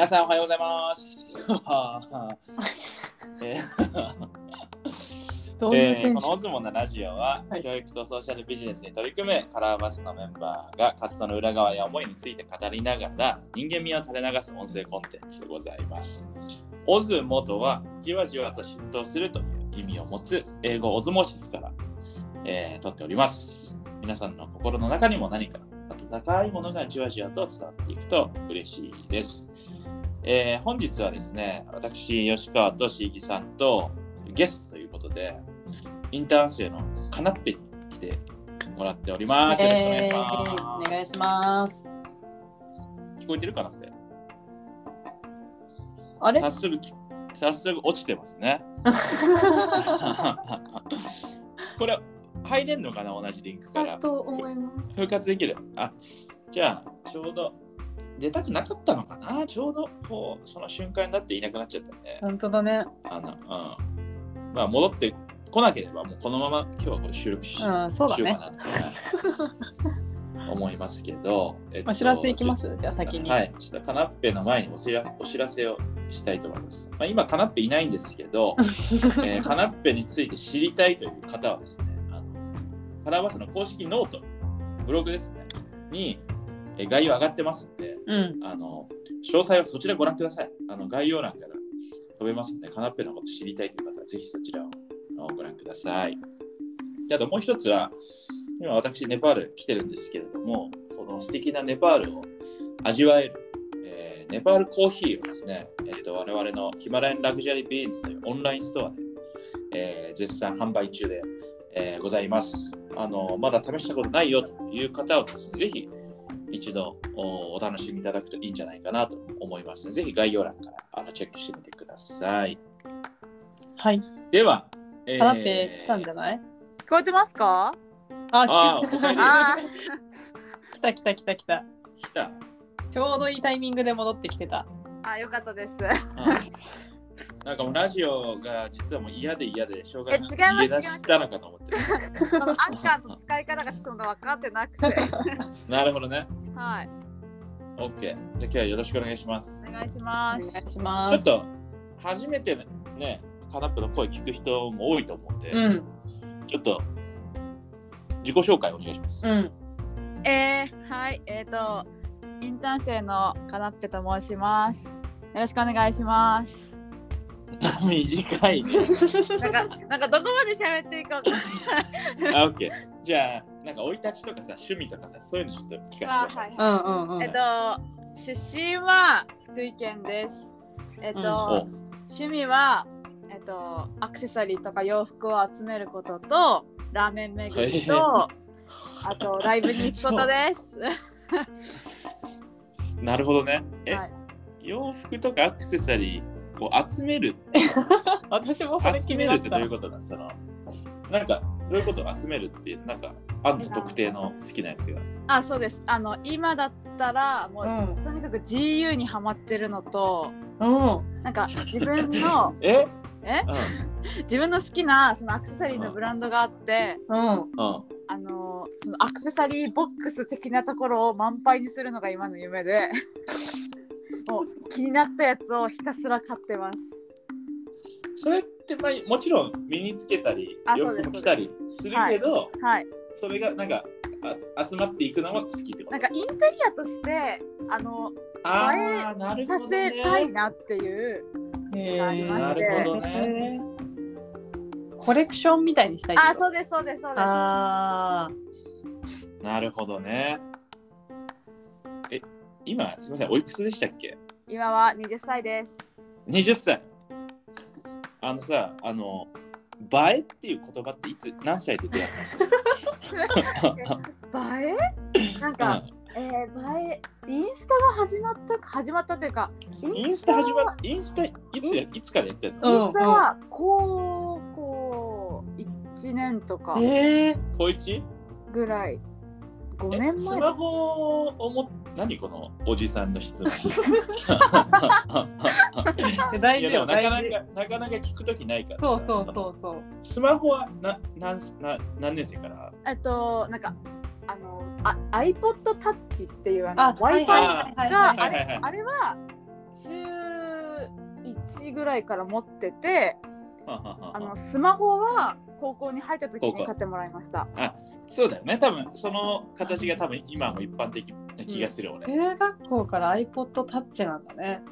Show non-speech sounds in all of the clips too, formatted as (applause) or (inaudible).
皆さんおはようございます。(laughs) えーえーこのオズモのラジオは、はい教育とソーシャルビジネスに取り組むカラーバスのメンバーが活動の裏側や思いについて語りながら人間味を垂れ流す音声コンテンツでございます。オズモとはじわじわと浸透するという意味を持つ英語オズモシスから、えー取っております。皆さんの心の中にも何か温かいものがじわじわと伝わっていくと嬉しいです。えー本日はですね、私、吉川と椎木さんとゲストということで、インターン生のカナッペに来てもらっております。よろしくお願いします。えーお願いします。聞こえてるかなってあれ？早速き、早速落ちてますね。(laughs) これ、入れんのかな？同じリンクからだ。と思います。復活できる？あ、じゃあ、ちょうど出たくなかったのかな？ちょうどこう、その瞬間になっていなくなっちゃったんで。本当だね。あの、うん。まあ、戻ってこなければ、もうこのまま今日はこれ収録し,、うんそうだねしようかなと思いますけど、(laughs) えっお知らせいきます？じゃあ先に。はい、ちょっとカナッペの前にお知らお知らせをしたいと思います。まあ、今、カナッペいないんですけど、(laughs) えーカナッペについて知りたいという方はですね、あのカラーバスの公式 note、ブログですね、に、えー概要上がってますんで、うん。あの詳細はそちらご覧ください。あの概要欄から飛べますので、カナッペのこと知りたいという方はぜひそちらをご覧ください。であともう一つは、今私ネパール来てるんですけれども、この素敵なネパールを味わえる、えーネパールコーヒーをですね、えっと我々の Himalayan Luxury Beans というオンラインストアで、えー絶賛販売中で、えーございます。あのまだ試したことないよという方はですね、ぜひ一度おお楽しみいただくといいんじゃないかなと思いますので、ぜひ概要欄からあのチェックしてみてください。はい。では、えーカナッペ来たんじゃない？聞こえてますか？あ、あー来た来た来た来た来た。来た。ちょうどいいタイミングで戻ってきてた。あ、よかったです。うんなんかもうラジオが実はもう嫌で嫌でしょうがないえ違います家出したのかと思ってる。そのアンカーの使い方がちょっと分かってなくて。(laughs) なるほどね。はい。OK。じゃあ今日はよろしくお願いします。お願いしおます。願いします。ちょっと初めてね、カナップの声聞く人も多いと思うんで、うん。ちょっと自己紹介お願いします。うん。えー、はい、えっ、とインターン生のカナッペと申します。よろしくお願いします。短いね。なんかなんかどこまで喋っていいかわか。じゃあ、なんか生い立ちとかさ、趣味とかさ、そういうのちょっと聞かせてください。うんうんうん。えっと出身は福井県です。えっ、と、お趣味はえっ、とアクセサリーとか洋服を集めることとラーメン巡りと、あとライブに行くことです。なるほどね。え、はい、洋服とかアクセサリーを集める (laughs) 私もそれ気集めるってどういうことなんそのなんかどういうこと集めるっていうなんかあんの特定の好きなやつがあそうです。あの今だったらもう、うん。とにかく GU にハマってるのとうん。なんか自分の (laughs) え？え？う自分の好きなそのアクセサリーのブランドがあって。うん。んうんあのそのアクセサリーボックス的なところを満杯にするのが今の夢でもう気になったやつをひたすら買ってます。それってまあもちろん身につけたり洋あそうです服着たりするけどはい。それがなんかあ集まっていくのは好きってこと？なんかインテリアとしてあのあ映あなるさほどねせたいなっていうへありまーして。なるほどね。コレクションみたいにしたいってこと？あそうですそうですそうですあなるほどね。え今すみませんおいくつでしたっけ？今は20歳です。20歳。あのさあの映えっていう言葉っていつ何歳で出会っ映えなんたの、(laughs) か、えー、映えインスタが始まった始まったというかうん、インスタ始まはっインスタいつやいつからやってんうんの？インスタは高校1年とかえ。高一？ぐらい。5え年前スマホをも何このおじさんの質問。(laughs) 大事よなかな。かなかなか聞くときないからさ。そうそうのそうそう。スマホはななんな何年生から？えっとなんかあのあ iPod Touch っていうあのあ Wi-Fi はいはいはいはい。があれあれは中1ぐらいから持っててあのスマホは高校に入った時に買ってもらいました。そうだよね。多分その形が多分今も一般的な気がする、俺。中学校から iPod Touch なんだね。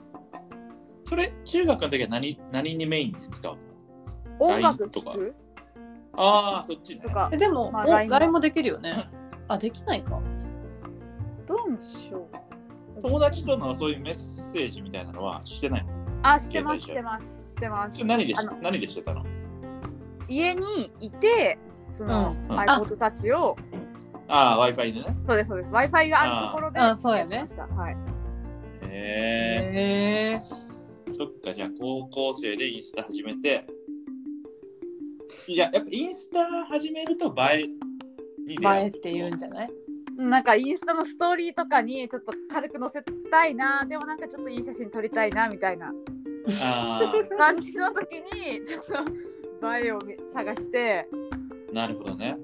それ、中学の時は何何にメインで使うの？音楽とか。ああ、そっちね。と。か。えでも、まあもできるよね。あ、できないか。どうでしょう。友達とのそういうメッセージみたいなのはしてないの？あしてますし携てますしてます。それ何で何でしてたの？家にいてその、うん。iPod Touch をああ、Wi-Fi でね。そうですそうです。Wi-Fi があるところでああそうやね。はい。へえ。へえ。そっか、じゃあ高校生でインスタ始めて。いや、やっぱインスタ始めると映えに出映会うえって言うんじゃない？なんかインスタのストーリーとかにちょっと軽く載せたいなでもなんかちょっといい写真撮りたいなみたいな。あ感じの時にちょっと映えを見探して。あ、なるほどね。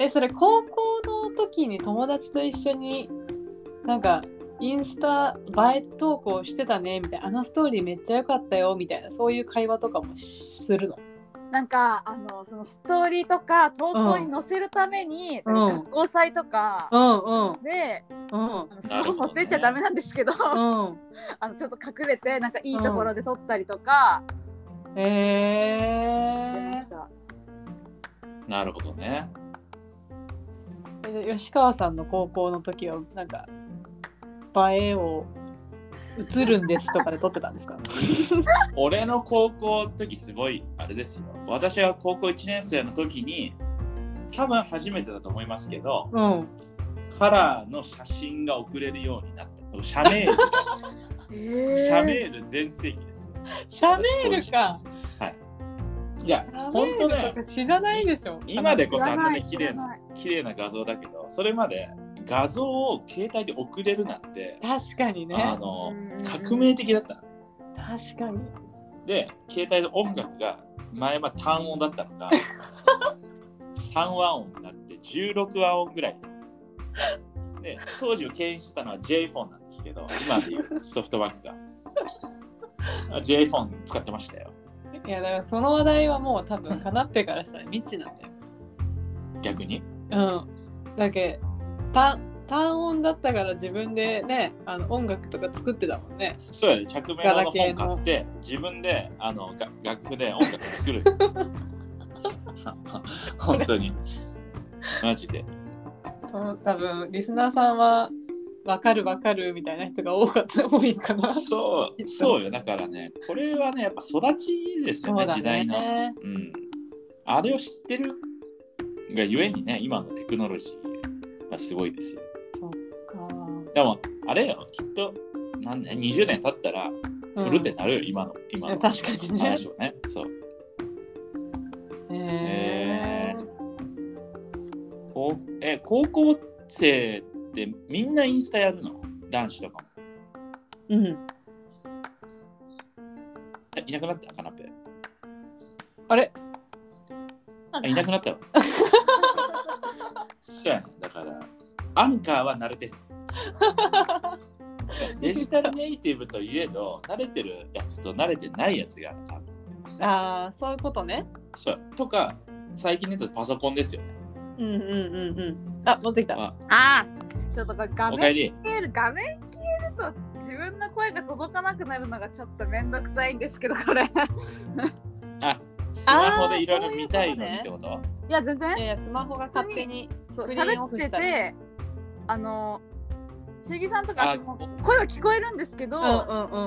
はいえ、それ高校の時に友達と一緒になんかインスタ映え投稿してたねみたいな、あのストーリーめっちゃ良かったよみたいな、そういう会話とかもするの？なんかあのそのストーリーとか投稿に載せるために、うん学校祭とかうんうんで、うんあのスマホ持ってっちゃダメなんですけど、うん。(laughs) あのちょっと隠れてなんかいいところで撮ったりとかへえ出まし。た、なるほどね。え吉川さんの高校の時はなんか映えを映るんですとかで撮ってたんですか？(laughs) 俺の高校の時すごいあれですよ。私は高校1年生の時に多分初めてだと思いますけど、うん。カラーの写真が送れるようになった。社メール、(laughs) え社メール全盛期ですよ。シャメールか。いや、本当ね、知らないでしょ。今でこそあんなに知綺麗な綺麗な画像だけど、それまで画像を携帯で送れるなんて、確かにあね。のうん革命的だったの。確かに。で、携帯の音楽が前は単音だったのが (laughs) 3和音になって16和音ぐらい。で、当時を牽引してたのは J フォンなんですけど、今でいうソフトバンクが。あ J フォン使ってましたよ。いやだからその話題はもう多分カナッペからしたら未知なんだよ。逆に？うん。だけ単単音だったから自分でねあの音楽とか作ってたもんね。そうやね、着メロの本買って、自分であのが楽譜で音楽作る。(laughs) 本当に。マジで。そう多分リスナーさんは分かる分かるみたいな人が多かった多いかな。そう、そうよ。だからね、これはね、やっぱ育ちですよね、そうだ時代の。ね。うん。あれを知ってるがゆえにね、今のテクノロジーはすごいですよ。そっか。でも、あれよ、きっと、なんね、20年経ったら、フルってなるよ、今の、今の確かにね話をね。そう。へへえこうえ高校生ってみんなインスタやるの？男子とかも。うん。えいなくなった？カナペ。あれ？あいなくなったわ。(laughs) そうやね。だから、アンカーは慣れてる。(laughs) デジタルネイティブといえど、慣れてるやつと慣れてないやつがあるああそういうことね。そう。とか、最近で言うとパソコンですよね。うんうんうんうん。あ持ってきた。ああーちょっとこれ画面。消える画面消えると自分の声が届かなくなるのがちょっとめんどくさいんですけどこれ。い (laughs) あ、スマホでいろいろ見たいのにってこと？や全然。いやいやスマホが勝手に。そう喋っててあのしぎさんとかあその声は聞こえるんですけど。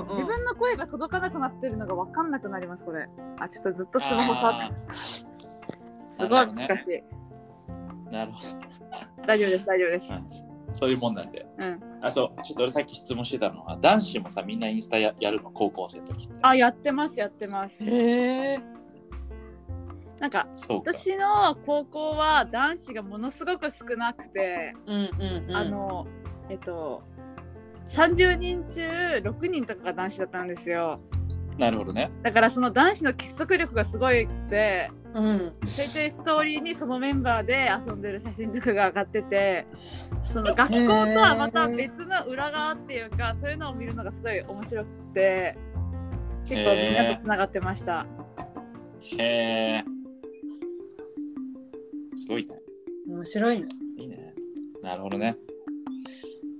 自分の声が届かなくなってるのが分かんなくなりますこれ。あちょっとずっとスマホ触あってー。すごい難しい、なるほ大丈夫です大丈夫です、ど。うんそういうもんなんで。うん、あ、そう、ちょっと俺さっき質問してたのは、男子もさ、みんなインスタややるの、高校生の時って。あやってますやってますへえ。なんか。私の高校は男子がものすごく少なくて、うんうんうん。あのえっと30人中6人とかが男子だったんですよなるほどね。だからその男子の結束力がすごいってうん。ちょいちょいストーリーにそのメンバーで遊んでる写真とかが上がっててその学校とはまた別の裏側っていうかそういうのを見るのがすごい面白くて結構みんなとつながってました。へえ。すごいね。面白いね。いいね。なるほどね。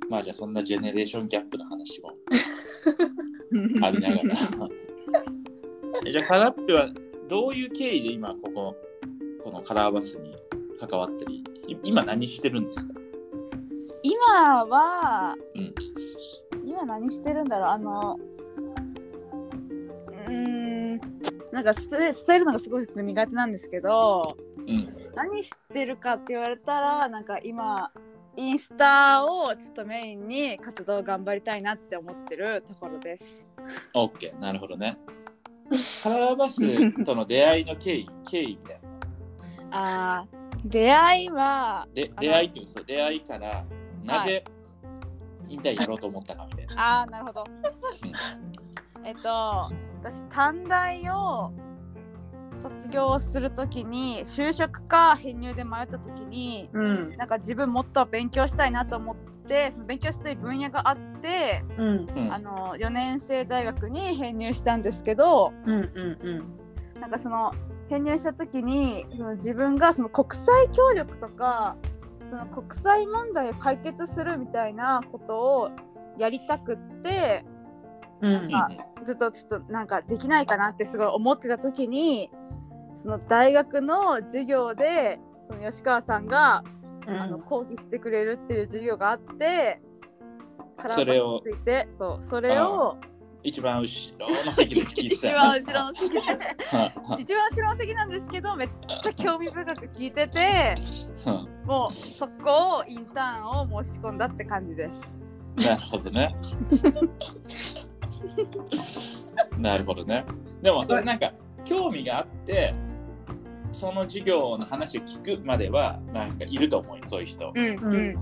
まあじゃあそんなジェネレーションギャップの話も (laughs) ありながら。(laughs) えじゃあカラッペはどういう経緯で今こここのカラーバスに関わったりい今何してるんですか？今は、うん今何してるんだろう？あのうーんなんか伝えるのがすごく苦手なんですけどうん。何してるかって言われたらなんか今インスタをちょっとメインに活動を頑張りたいなって思ってるところです。OK。なるほどね。カラーバスとの出会いの経緯、(laughs) 経緯みたいな。あー出会いはで出会いっていうかそう出会いからなぜ引退やろうと思ったかみたいな。あーなるほど。えっと私短大を卒業するときに就職か編入で迷ったときにうん。なんか自分もっと勉強したいなと思ってその勉強したい分野があってうん。うんあの4年生大学に編入したんですけどうん。うん。なんかその編入した時にその自分がその国際協力とかその国際問題を解決するみたいなことをやりたくってうん。うんあずっとちょっとなんかできないかなってすごい思ってた時にその大学の授業でその吉川さんが、うん。あの講義してくれるっていう授業があってそれをバスについてそうそれを一番後ろの席で聞いて (laughs) 一番ね後ろの席 (laughs) 一番後ろの席なんですけどめっちゃ興味深く聞いててはもうそこをインターンを申し込んだって感じです。なるほどね。(laughs) なるほどね。でもそれなんか興味があってその授業の話を聞くまではなんかいると思うよそういう人。うんうん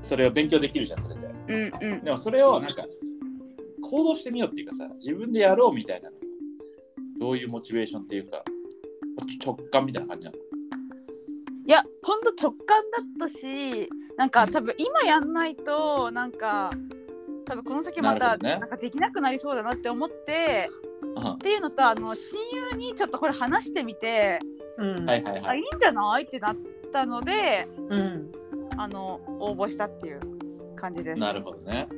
それを勉強できるじゃんそれで。うんうん。でもそれをなんか行動してみようっていうかさ自分でやろうみたいなのどういうモチベーションっていうか直感みたいな感じなの？いやほんと直感だったしなんか多分今やんないとなんか多分この先またなんかできなくなりそうだなって思ってうん。っていうのとあの親友にちょっとこれ話してみてうん。はいはいはい。あいいんじゃない？ってなったのでうん。あの応募したっていう感じです。なるほどね。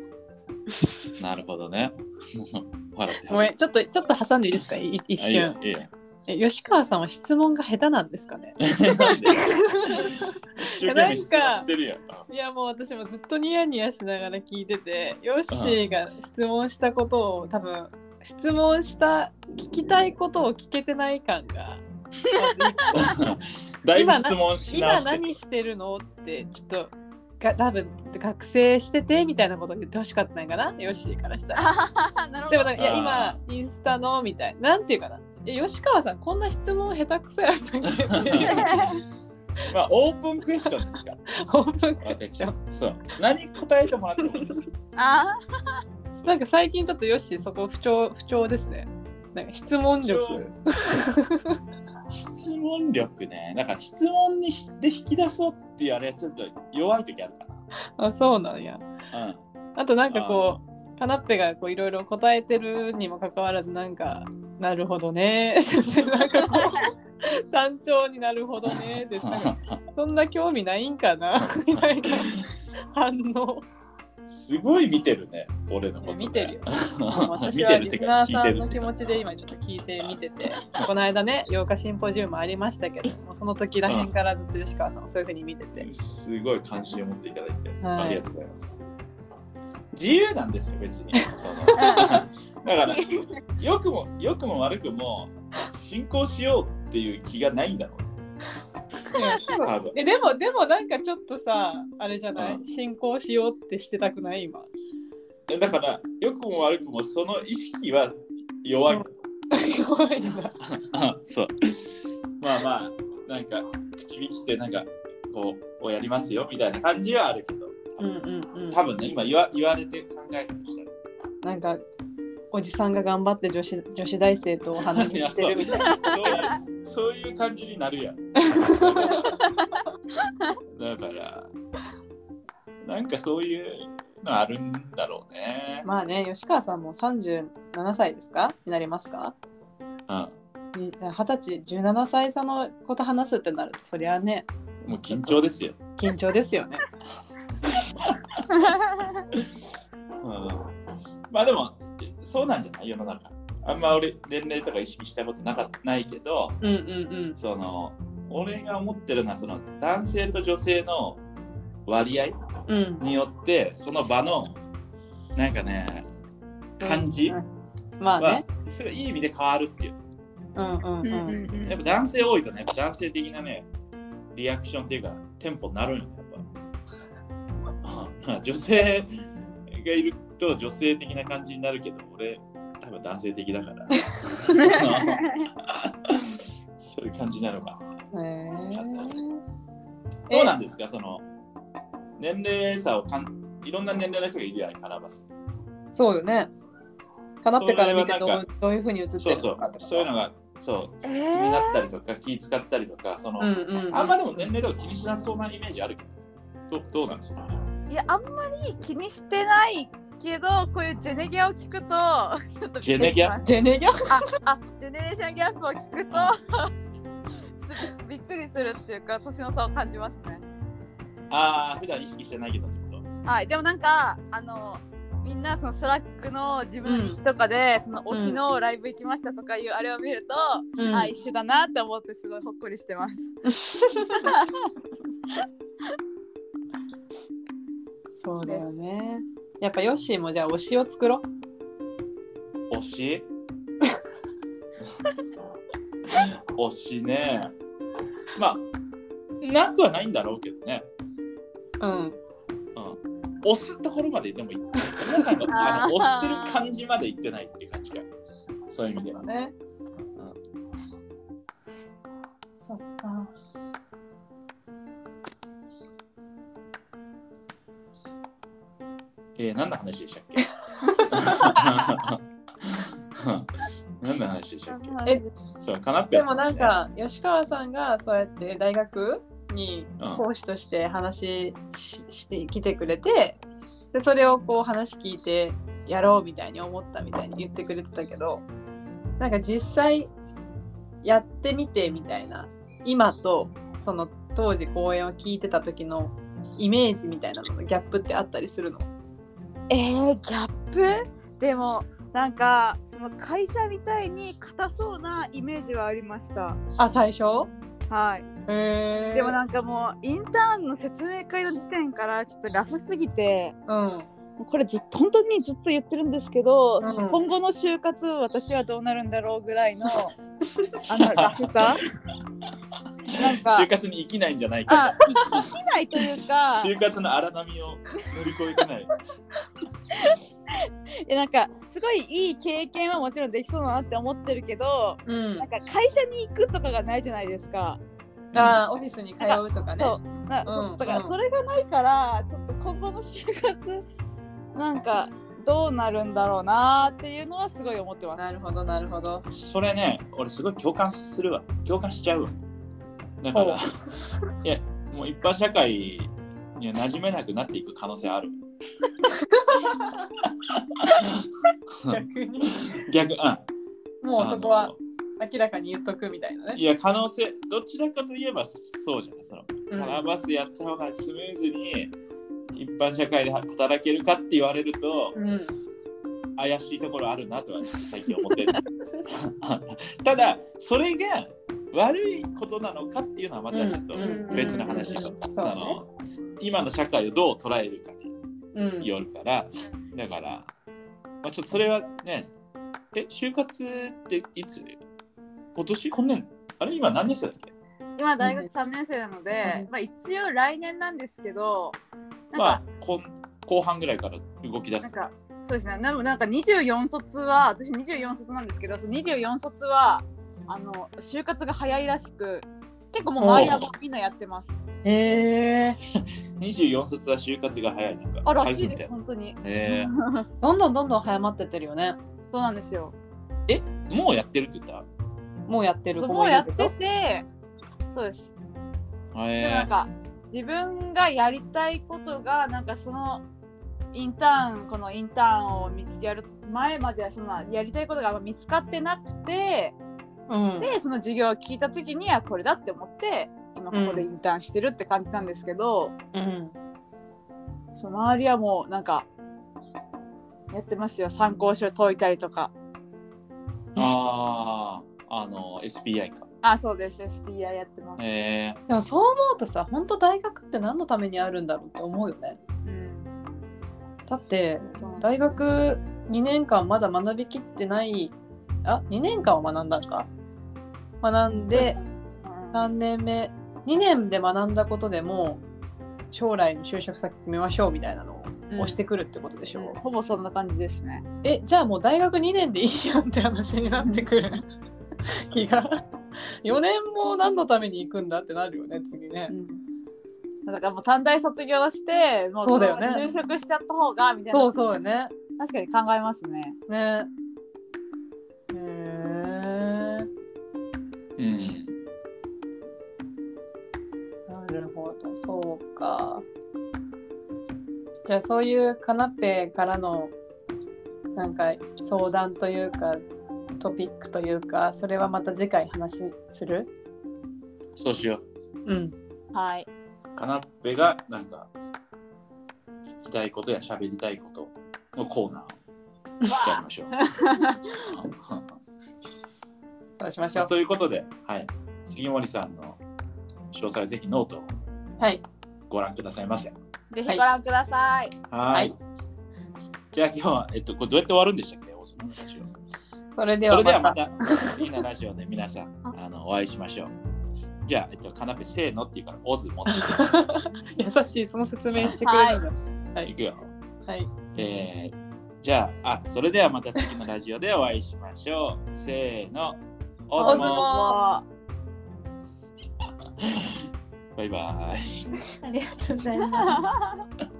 (laughs) なるほどね。(laughs) 笑ってごめん、ちょっと、ちょっと挟んでいいですか？い一瞬。いいよえ吉川さんは質問が下手なんですかね？(laughs) なんで？一生懸命質問してるやん。いやもう私もずっとニヤニヤしながら聞いててヨッシーが質問したことを多分質問した聞きたいことを聞けてない感がだいぶ質問し直今して何してるの？ってちょっとが多分学生しててみたいなことを言ってほしかったんかな？ヨッシーからしたら。でもなんかいや今インスタのみたい。なんていうかな？え吉川さんこんな質問下手くそやったっけまあオープンクエスチョンですかオープンクエスチ私ョン。そう。何答えてもらってもいいです。あなんか最近ちょっとヨッシーそこ不調不調ですね。なんか質問力。質問力ね。だから質問にで引き出そうっていうあれはちょっと弱い時あるかあそうなんや。なうん。あとなんかこうカナッペがこういろいろ答えてるにもかかわらずなんかなるほどね。(laughs) なんかこう単調になるほどね。ってなんかそんな興味ないんかな。みたいな反応すごい見てるね俺のこと、ね、見てるよ。(laughs) 私見はリスナーさんの気持ちで今ちょっと聞いて見ててこの間ね8日シンポジウムありましたけどもうその時らへんからずっと吉川さんをそういうふうに見ててすごい関心を持っていただいて、はいありがとうございます。自由なんですよ、別に。(laughs) そのだから、良くも良くも悪くも進行しようっていう気がないんだろうね。(laughs) えでもでもなんかちょっとさあれじゃない、うん。進行しようってしてたくない？今。だから、良くも悪くもその意識は弱いんだと弱いんだ。思 (laughs) うそう。まあまあ、なんか、口引きってなんか、こう、をやりますよみたいな感じはあるけど、うんうんうん。多分ね、今言わ言われて考えるとしたら。なんかおじさんが頑張って女子女子大生とお話ししてるみたいな。そういう感じになるやん。(laughs) だから、なんかそういうのあるんだろうね。まあね、吉川さんも37歳ですか？になりますか？うんに二十歳、17歳差のこと話すってなると、そりゃね、もう緊張ですよ。緊張ですよね。(laughs) うん、まあでも、そうなんじゃない？世の中。あんま俺、年齢とか意識したことなかないけど、うんうんその、俺が思ってるのは、その男性と女性の割合うん。うん。によって、その場の、なんかね、感じうんまあはね。、すごいいい意味で変わるっていう。うんうんうんうんうん。うんやっぱ男性多いとね、やっぱ男性的なね、リアクションっていうか、テンポになるんよ、やっぱ。(laughs) 女性がいると女性的な感じになるけど、俺、多分男性的だから。そういう感じなのかな。へーどうなんですか、その、年齢差をかん、いろんな年齢の人がいるやん、カラバス。そうよね。かなってから見てどうどういうふうに映ってそうそうるのかと、か。そういうのが、そう、気えになったりとか、気使ったりとか、その、うんうんうん。あんまでも年齢とか気にしなそうなイメージあるけど、どどうなんですか？いやあんまり気にしてないけどこういうジェネギャを聞くとちょっとジェネギャ？ジェネギャ？ああジェネレーションギャップを聞くとびっくりするっていうか年の差を感じますね。ああ、普段意識してないけどってこと？はいでもなんかあのみんなその Slack の自分の日記とかで、その推しのライブ行きましたとかいうあれを見ると、うん。あ一緒だなって思ってすごいほっこりしてます。(laughs) そうだよね。やっぱヨッシーもじゃあ推しを作ろう。推し？(laughs) 推しね。まあ、なくはないんだろうけどね。うん。うん。押すところまでいってもいい。皆さんがあの (laughs) 押してる感じまでいってないっていう感じか。そういう意味では。ね。うえー、(laughs) 何の話でしたっけ？何の話でしたっけ？えそう、カナッペでもなんか吉川さんがそうやって大学にうん。講師として話ししてきてくれてでそれをこう話聞いてやろうみたいに思ったみたいに言ってくれてたけどなんか実際やってみてみたいな今とその当時講演を聞いてた時のイメージみたいなののギャップってあったりするの？えー、ギャップ？でもなんかその会社みたいに硬そうなイメージはありました。あ最初？はい。でもなんかもうインターンの説明会の時点からちょっとラフすぎてうんこれずっと本当にずっと言ってるんですけど、うんその今後の就活私はどうなるんだろうぐらいの (laughs) あのラフさ？なんか就活に生きないんじゃないか。あい生きないというか (laughs) 就活の荒波を乗り越えてない。(laughs) えなんかすごいいい経験はもちろんできそうだなって思ってるけどうんなんか会社に行くとかがないじゃないですか。あーオフィスに通うとかねそうな、そううんだからうんそれがないからちょっと今後の就活なんかどうなるんだろうなっていうのはすごい思ってます。なるほどなるほどそれね、俺すごい共感するわ。共感しちゃうわ。だから、いや、もう一般社会には馴染めなくなっていく可能性ある。逆に。逆、うん。もうそこは明らかに言っとくみたいなね。いや、可能性、どちらかといえばそうじゃない？そのうん。カラーバスやった方がスムーズに一般社会で働けるかって言われると、うん。怪しいところあるなとは最近思ってる。(laughs) ただ、それが悪いことなのかっていうのはまたちょっとうん。別の話よ。うん今の社会をどう捉えるかにうん。よるから、だから、まあ、ちょっとそれはね、え、就活っていつ？今年？今年？あれ？今何年生だっけ？今大学3年生なので、うん。まあ一応来年なんですけどまあこん後半ぐらいから動き出す。なんかそうですね。でもなんか24卒は私24卒なんですけどその24卒はあの就活が早いらしく結構もう周りはみんなやってます。へえ24卒は就活が早いのか。あらしいです本当に。たいな。えどんどんどんどん早まってってるよね。そうなんですよ。もうやってるって言った？もうやってるそう子もうやってて、そうです。でもえなんか自分がやりたいことがなんかそのインターンこのインターンを見つやる前まではそんなやりたいことが見つかってなくてうん。でその授業を聞いた時にはこれだって思って今ここでインターンしてるって感じなんですけど、うん。その周りはもうなんかやってますよ。参考書解いたりとか。あああの SPI か。あそうです。SPI やってます、えでもそう思うとさ本当大学って何のためにあるんだろうって思うよね。うん。だって大学2年間まだ学びきってないあ2年間は学んだんか学んでうん。3年目2年で学んだことでも将来の就職先決めましょうみたいなのを押してくるってことでしょ、う。んほぼそんな感じですね。えじゃあもう大学2年でいいやんって話になってくる。(laughs) 気が。4年も何のために行くんだってなるよね次ね。だからもう短大卒業してもうそうだよね。就職しちゃった方がみたいな。そうそうよね。確かに考えますね。ねうん。なるほど。そうか。じゃあそういうカナッペからのなんか相談というかトピックというかそれはまた次回話する？そうしよう。ん。はい。うカナッペがなんか聞きたいことや喋りたいことのコーナーをやりましょう (laughs) そうしましょう。ということで、はい、杉森さんの詳細はぜひノートをはい。ご覧くださいませ。ぜひご覧ください。はい。はい。じゃあ今日は、えっと、これどうやって終わるんでしたっけ？大島ラジオそれでははまた。また次のラジオで皆さん (laughs) あのお会いしましょう。じゃあ、えっと、カナペせーのっていうから、オズ持って。(laughs) 優しいその説明してくれるんだはい。いくよ。はい。えー、じゃああ、それではまた次のラジオでお会いしましょう。せーの、オズモオズモもバイバイ。(laughs) ありがとうございます。う